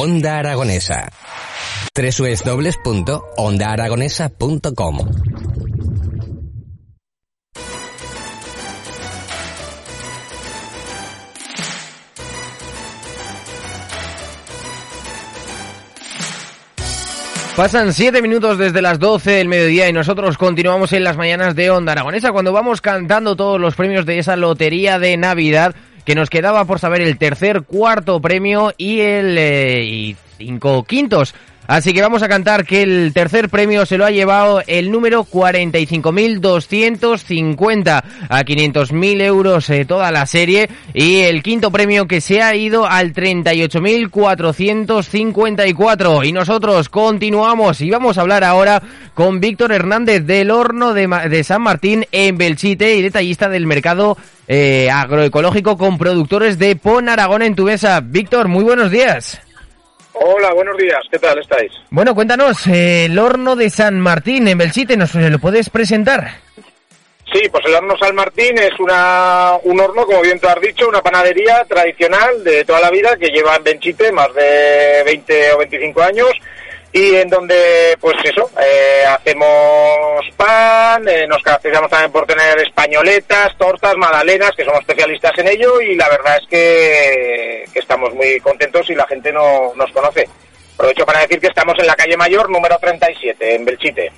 Onda Aragonesa. www.ondaaragonesa.com Pasan 7 minutos desde las 12 del mediodía y nosotros continuamos en las mañanas de Onda Aragonesa cuando vamos cantando todos los premios de esa lotería de Navidad que nos quedaba por saber el tercer, cuarto premio y el eh, y cinco quintos. Así que vamos a cantar que el tercer premio se lo ha llevado el número 45.250 a 500.000 euros eh, toda la serie y el quinto premio que se ha ido al 38.454 y nosotros continuamos y vamos a hablar ahora con Víctor Hernández del Horno de, de San Martín en Belchite y detallista del mercado eh, agroecológico con productores de Pon Aragón en tu mesa. Víctor, muy buenos días. Hola, buenos días. ¿Qué tal estáis? Bueno, cuéntanos, eh, el horno de San Martín en Belchite, ¿nos lo puedes presentar? Sí, pues el horno San Martín es una, un horno, como bien tú has dicho, una panadería tradicional de toda la vida que lleva en Belchite más de 20 o 25 años y en donde, pues eso, eh, hacemos pan, eh, nos caracterizamos también por tener españoletas, tortas, magdalenas, que somos especialistas en ello y la verdad es que, que estamos muy contentos y la gente no, nos conoce. Aprovecho para decir que estamos en la calle Mayor número 37, en Belchite.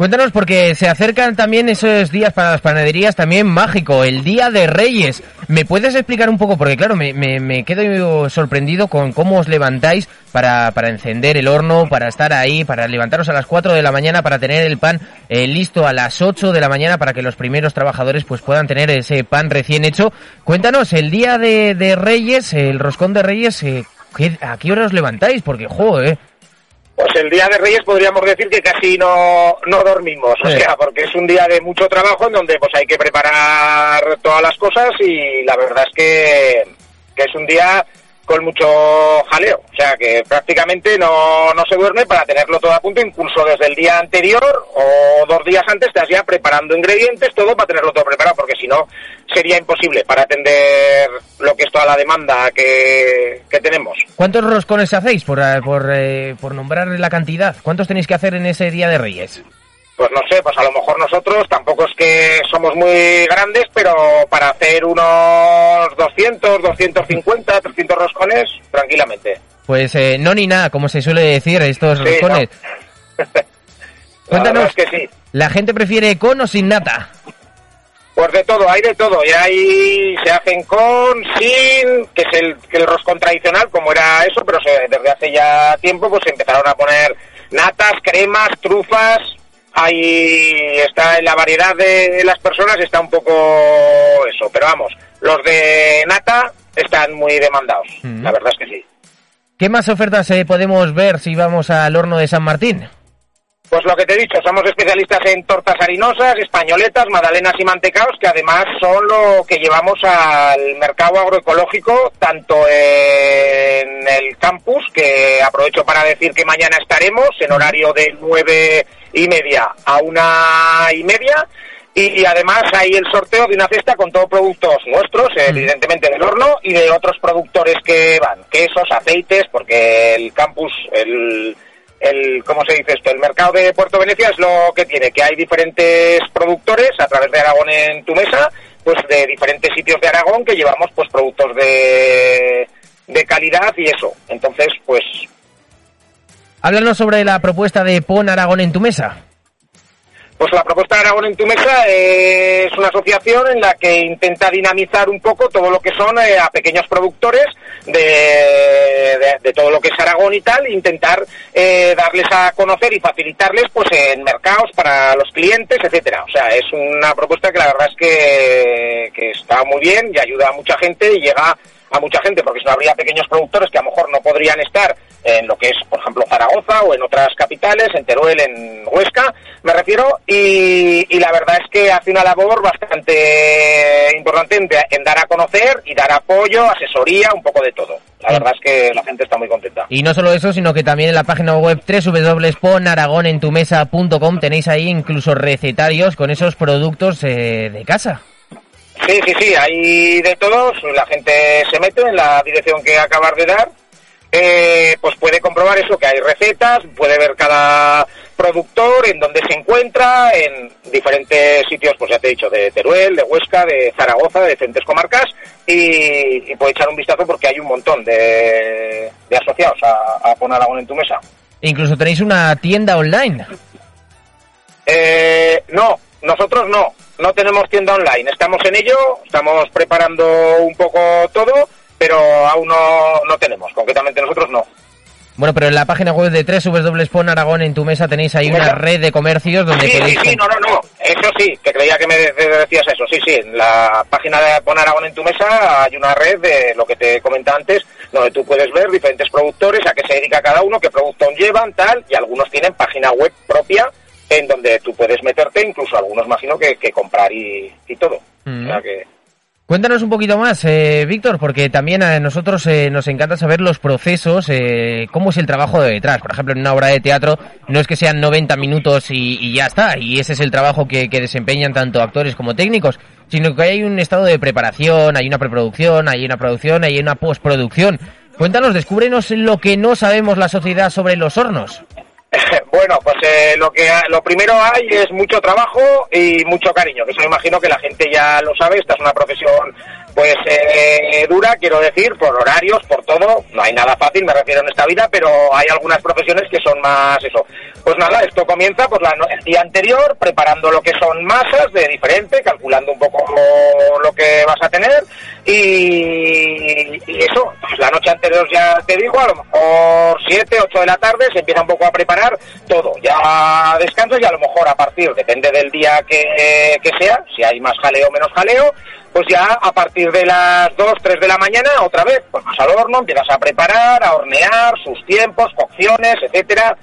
Cuéntanos, porque se acercan también esos días para las panaderías también mágico, el Día de Reyes. ¿Me puedes explicar un poco? Porque claro, me, me, me quedo sorprendido con cómo os levantáis para, para, encender el horno, para estar ahí, para levantaros a las 4 de la mañana, para tener el pan eh, listo a las 8 de la mañana para que los primeros trabajadores pues puedan tener ese pan recién hecho. Cuéntanos, el Día de, de Reyes, el roscón de Reyes, eh, ¿a qué hora os levantáis? Porque, jo, eh, pues el día de Reyes podríamos decir que casi no, no dormimos, o sea, porque es un día de mucho trabajo en donde pues hay que preparar todas las cosas y la verdad es que, que es un día con mucho jaleo, o sea que prácticamente no, no se duerme para tenerlo todo a punto, incluso desde el día anterior o dos días antes estás ya preparando ingredientes, todo para tenerlo todo preparado, porque si no sería imposible para atender lo que es toda la demanda que, que tenemos. ¿Cuántos roscones hacéis por, por, eh, por nombrar la cantidad? ¿Cuántos tenéis que hacer en ese Día de Reyes? Pues no sé, pues a lo mejor nosotros tampoco es que somos muy grandes, pero para hacer unos 200, 250, 300 roscones, tranquilamente. Pues eh, no ni nada, como se suele decir, estos Sí, roscones. Cuéntanos, es que sí. ¿la gente prefiere con o sin nata? Pues de todo, hay de todo. Y ahí se hacen con, sin, que es el, que el roscón tradicional, como era eso, pero se- desde hace ya tiempo pues se empezaron a poner natas, cremas, trufas. Ahí está en la variedad de las personas, está un poco eso. Pero vamos, los de nata están muy demandados. La verdad es que sí. ¿Qué más ofertas eh, podemos ver si vamos al horno de San Martín? Pues lo que te he dicho, somos especialistas en tortas harinosas, españoletas, magdalenas y mantecaos, que además son lo que llevamos al mercado agroecológico, tanto en el campus, que aprovecho para decir que mañana estaremos en horario de nueve y media a una y media, y además hay el sorteo de una cesta con todos productos nuestros, evidentemente del horno, y de otros productores que van, quesos, aceites, porque el campus, el el, ¿cómo se dice esto? El mercado de Puerto Venecia es lo que tiene, que hay diferentes productores a través de Aragón en tu mesa, pues de diferentes sitios de Aragón que llevamos pues productos de, de calidad y eso. Entonces, pues Háblanos sobre la propuesta de Pon Aragón en tu mesa. Pues la propuesta de Aragón en tu mesa es una asociación en la que intenta dinamizar un poco todo lo que son eh, a pequeños productores de, de- de todo lo que es Aragón y tal, intentar eh, darles a conocer y facilitarles pues en mercados para los clientes, etcétera. O sea, es una propuesta que la verdad es que, que está muy bien y ayuda a mucha gente y llega a mucha gente, porque si no habría pequeños productores que a lo mejor no podrían estar en lo que es, por ejemplo, Zaragoza o en otras capitales, en Teruel, en Huesca, me refiero, y, y la verdad es que hace una labor bastante importante en, en, dar a conocer y dar apoyo, asesoría, un poco de todo. La verdad es que la gente está muy contenta. Y no solo eso, sino que también en la página web www.ponaragonentumesa.com tenéis ahí incluso recetarios con esos productos eh, de casa. Sí, sí, sí, hay de todos. La gente se mete en la dirección que acabas de dar eh, pues puede comprobar eso, que hay recetas, puede ver cada productor, en dónde se encuentra, en diferentes sitios, pues ya te he dicho, de Teruel, de Huesca, de Zaragoza, de diferentes comarcas, y, puede echar un vistazo porque hay un montón de, asociados a, a Poner en tu mesa. Incluso tenéis una tienda online. Eh, no, nosotros no, no tenemos tienda online, estamos en ello, estamos preparando un poco todo, pero aún no, no tenemos, concretamente nosotros no. Bueno, pero en la página web de www.pon Aragón en tu mesa tenéis ahí una red de comercios donde sí, podéis... Sí, sí, no, no, no, eso sí, que creía que me decías eso, sí, sí, en la página de Pon Aragón en tu mesa hay una red de lo que te comentaba antes, donde tú puedes ver diferentes productores, a qué se dedica cada uno, qué producto llevan, tal, y algunos tienen página web propia en donde tú puedes meterte, incluso algunos imagino que, que comprar y, y todo. Mm. O sea que... Cuéntanos un poquito más, eh, Víctor, porque también a nosotros eh, nos encanta saber los procesos, eh, cómo es el trabajo de detrás. Por ejemplo, en una obra de teatro no es que sean 90 minutos y, ya está, y ese es el trabajo que, desempeñan tanto actores como técnicos, sino que hay un estado de preparación, hay una preproducción, hay una producción, hay una postproducción. Cuéntanos, descúbrenos lo que no sabemos la sociedad sobre los hornos. Bueno, pues eh, lo que lo primero hay es mucho trabajo y mucho cariño, que eso me imagino que la gente ya lo sabe. Esta es una profesión pues eh, dura, quiero decir, por horarios, por todo. No hay nada fácil, me refiero en esta vida, pero hay algunas profesiones que son más eso. Pues nada, esto comienza pues la, el día anterior, preparando lo que son masas de diferente, calculando un poco lo, que vas a tener y, eso, pues la noche anterior ya te digo, a lo mejor 7, 8 de la tarde se empieza un poco a preparar todo. Ya descansas y a lo mejor a partir, depende del día que, que sea, si hay más jaleo o menos jaleo, pues ya a partir de las 2, 3 de la mañana, otra vez, pues vas al horno, empiezas a preparar, a hornear, sus tiempos, cocciones, etcétera.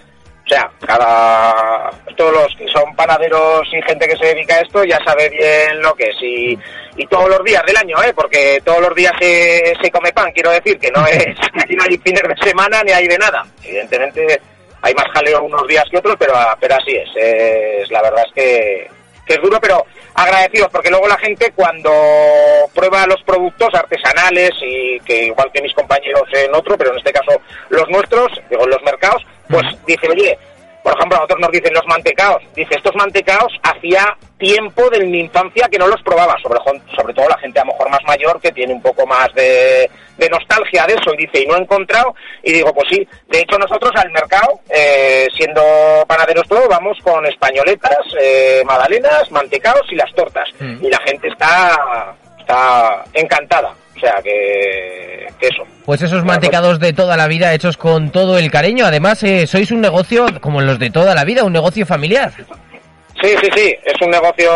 O sea, cada todos los que son panaderos y gente que se dedica a esto ya sabe bien lo que es y, y todos los días del año, ¿eh? Porque todos los días se, se come pan, quiero decir que no es no hay fines de semana ni hay de nada. Evidentemente hay más jaleo unos días que otros, pero pero así es. es la verdad es que que es duro, pero agradecidos, porque luego la gente cuando prueba los productos artesanales y que igual que mis compañeros en otro, pero en este caso los nuestros, digo, los mercados, pues dice, oye, por ejemplo, a nosotros nos dicen los mantecaos. Dice, estos mantecaos hacía tiempo de mi infancia que no los probaba, sobre, sobre todo la gente a lo mejor más mayor que tiene un poco más de, nostalgia de eso y dice, y no he encontrado, y digo, pues sí, de hecho nosotros al mercado, eh, siendo panaderos todo, vamos con españoletas, eh, magdalenas, mantecaos y las tortas. Mm. Y la gente está, está encantada. O sea, que, eso. Pues esos mantecados de toda la vida hechos con todo el cariño. Además, eh, sois un negocio como los de toda la vida, un negocio familiar. Sí, sí, sí, es un negocio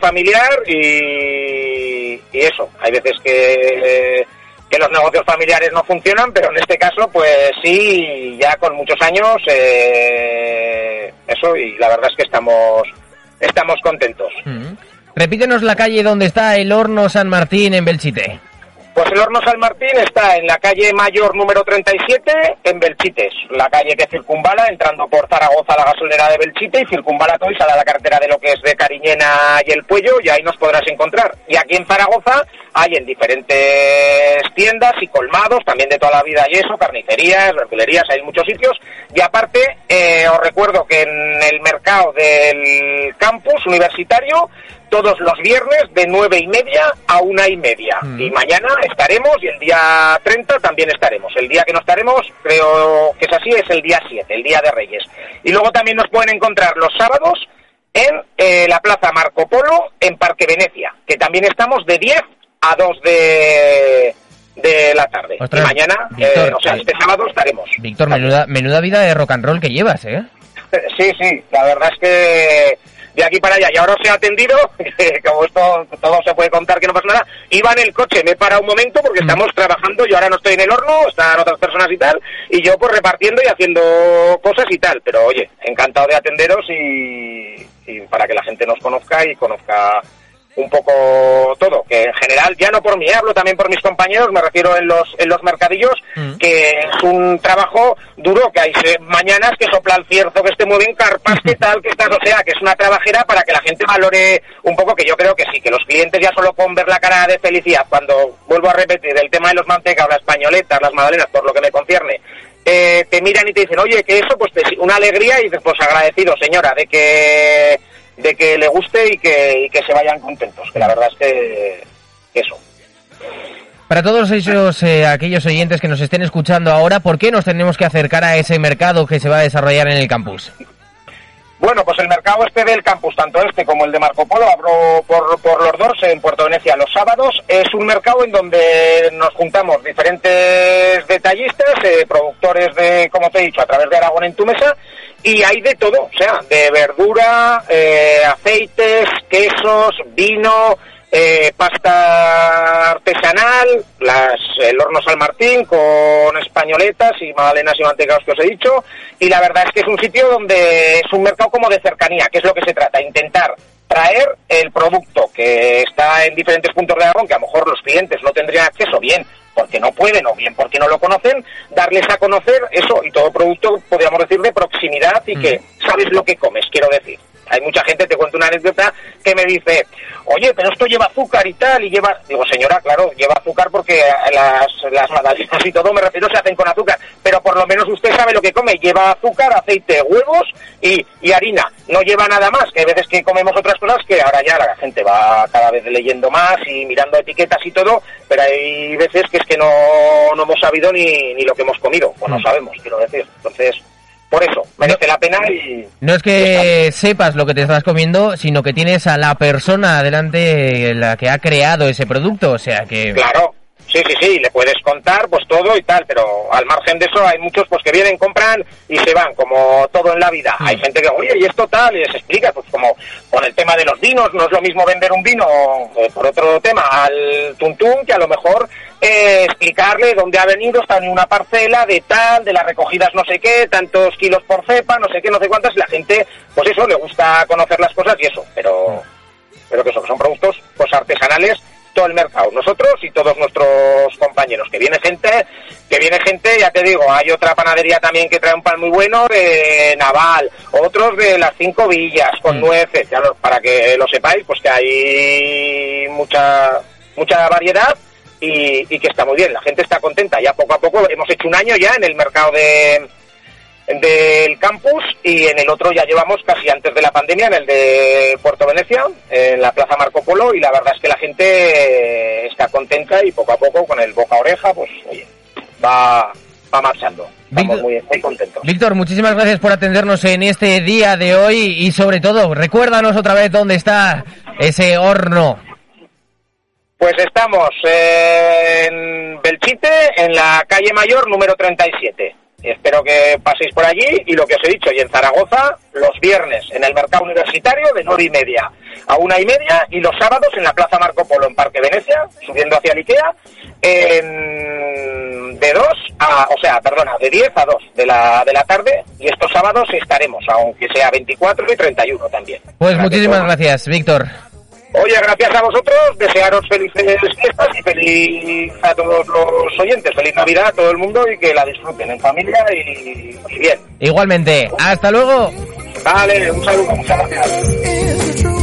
familiar y, y eso. Hay veces que, que los negocios familiares no funcionan, pero en este caso, pues sí, ya con muchos años, eh, eso, y la verdad es que estamos, estamos contentos. Mm. Repítenos la calle donde está el Horno San Martín en Belchite. Pues el Horno San Martín está en la calle Mayor número 37, en Belchites, la calle que circunvala, entrando por Zaragoza a la gasolinera de Belchite y circunvala todo y sale a la carretera de lo que es de Cariñena y El Puello y ahí nos podrás encontrar. Y aquí en Zaragoza hay en diferentes tiendas y colmados, también de toda la vida y eso, carnicerías, verdulerías, hay muchos sitios. Y aparte, eh, os recuerdo que en el mercado del campus universitario todos los viernes de nueve y media a una y media. Mm. Y mañana estaremos y el día 30 también estaremos. El día que no estaremos, creo que es así, es el día 7, el día de Reyes. Y luego también nos pueden encontrar los sábados en eh, la Plaza Marco Polo, en Parque Venecia, que también estamos de 10 a 2 de, de la tarde. y mañana, eh, o sea, este sábado estaremos. Víctor, menuda, menuda vida de rock and roll que llevas, ¿eh? Sí, sí, la verdad es que de aquí para allá. Y ahora os he atendido, como esto todo se puede contar que no pasa nada, iba en el coche, me he parado un momento porque mm. estamos trabajando, yo ahora no estoy en el horno, están otras personas y tal, y yo pues repartiendo y haciendo cosas y tal, pero oye, encantado de atenderos y, y para que la gente nos conozca y conozca un poco todo, en general, ya no por mí, hablo también por mis compañeros, me refiero en los, en los mercadillos, Mm. que es un trabajo duro, que hay se- mañanas que sopla el cierzo, que esté muy bien, carpas, que tal, que tal, o sea, que es una trabajera para que la gente valore un poco, que yo creo que sí, que los clientes ya solo con ver la cara de felicidad, cuando vuelvo a repetir el tema de los mantecas, las pañoletas, las magdalenas, por lo que me concierne, eh, te miran y te dicen, oye, que eso, pues te, una alegría y dices, pues agradecido, señora, de que de que le guste y que, y que se vayan contentos, que la verdad es que eso. Para todos esos eh, aquellos oyentes que nos estén escuchando ahora, ¿por qué nos tenemos que acercar a ese mercado que se va a desarrollar en el campus? Bueno, pues el mercado este del campus, tanto este como el de Marco Polo, abro por, por los dos en Puerto Venecia los sábados. Es un mercado en donde nos juntamos diferentes detallistas, eh, productores de, como te he dicho, a través de Aragón en tu mesa, y hay de todo, o sea, de verdura, eh, aceites, quesos, vino, eh, pasta artesanal, las, el horno San Martín con españoletas y magdalenas y mantecados que os he dicho. Y la verdad es que es un sitio donde es un mercado como de cercanía, que es lo que se trata, intentar traer el producto que está en diferentes puntos de Aragón, que a lo mejor los clientes no tendrían acceso, bien porque no pueden o bien porque no lo conocen, darles a conocer eso y todo producto, podríamos decir, de proximidad y que sabes lo que comes, quiero decir. Hay mucha gente, te cuento una anécdota, que me dice, oye, pero esto lleva azúcar y tal, y lleva... Digo, señora, claro, lleva azúcar porque las, las magdalenas y todo, me refiero, se hacen con azúcar, pero por lo menos usted sabe lo que come. Lleva azúcar, aceite, huevos y, y harina. No lleva nada más, que hay veces que comemos otras cosas que ahora ya la gente va cada vez leyendo más y mirando etiquetas y todo, pero hay veces que es que no, no hemos sabido ni, ni lo que hemos comido, o no Mm. sabemos, quiero decir. Entonces, por eso, merece la pena y... No es que sepas lo que te estás comiendo, sino que tienes a la persona delante la que ha creado ese producto, o sea que... Claro, sí, sí, sí, le puedes contar pues todo y tal, pero al margen de eso hay muchos pues que vienen, compran y se van, como todo en la vida. Mm. Hay gente que, oye, y esto tal, y les explica, pues como con el tema de los vinos, no es lo mismo vender un vino eh, por otro tema al tuntún que a lo mejor eh, explicarle dónde ha venido, está en una parcela de tal, de las recogidas no sé qué, tantos kilos por cepa, no sé qué, no sé cuántas, y la gente, pues eso, le gusta conocer las cosas y eso, pero, pero que eso, que son productos pues artesanales todo el mercado, nosotros y todos nuestros compañeros, que viene gente, que viene gente, ya te digo, hay otra panadería también que trae un pan muy bueno de Naval, otros de las cinco villas con Mm. nueces, ya lo- para que lo sepáis, pues que hay mucha mucha variedad y, y que está muy bien, la gente está contenta, ya poco a poco hemos hecho un año ya en el mercado de del campus y en el otro ya llevamos casi antes de la pandemia, en el de Puerto Venecia, en la Plaza Marco Polo, y la verdad es que la gente eh, está contenta y poco a poco con el boca a oreja, pues oye, va, va marchando. Estamos Víctor- muy, muy contentos. Víctor, muchísimas gracias por atendernos en este día de hoy y sobre todo, recuérdanos otra vez dónde está ese horno. Pues estamos en Belchite, en la calle Mayor número 37. Espero que paséis por allí y lo que os he dicho, y en Zaragoza los viernes en el mercado universitario de nueve y media a una y media y los sábados en la Plaza Marco Polo en Parque Venecia, subiendo hacia el Ikea, en- de 2 a, o sea, perdona, de 10 a 2 de la, de la tarde y estos sábados estaremos, aunque sea 24 y 31 también. Pues Para muchísimas gracias, Víctor. Oye, gracias a vosotros, desearos felices fiestas y feliz a todos los oyentes, feliz Navidad a todo el mundo y que la disfruten en familia y, y bien. Igualmente, hasta luego. Vale, un saludo, muchas gracias.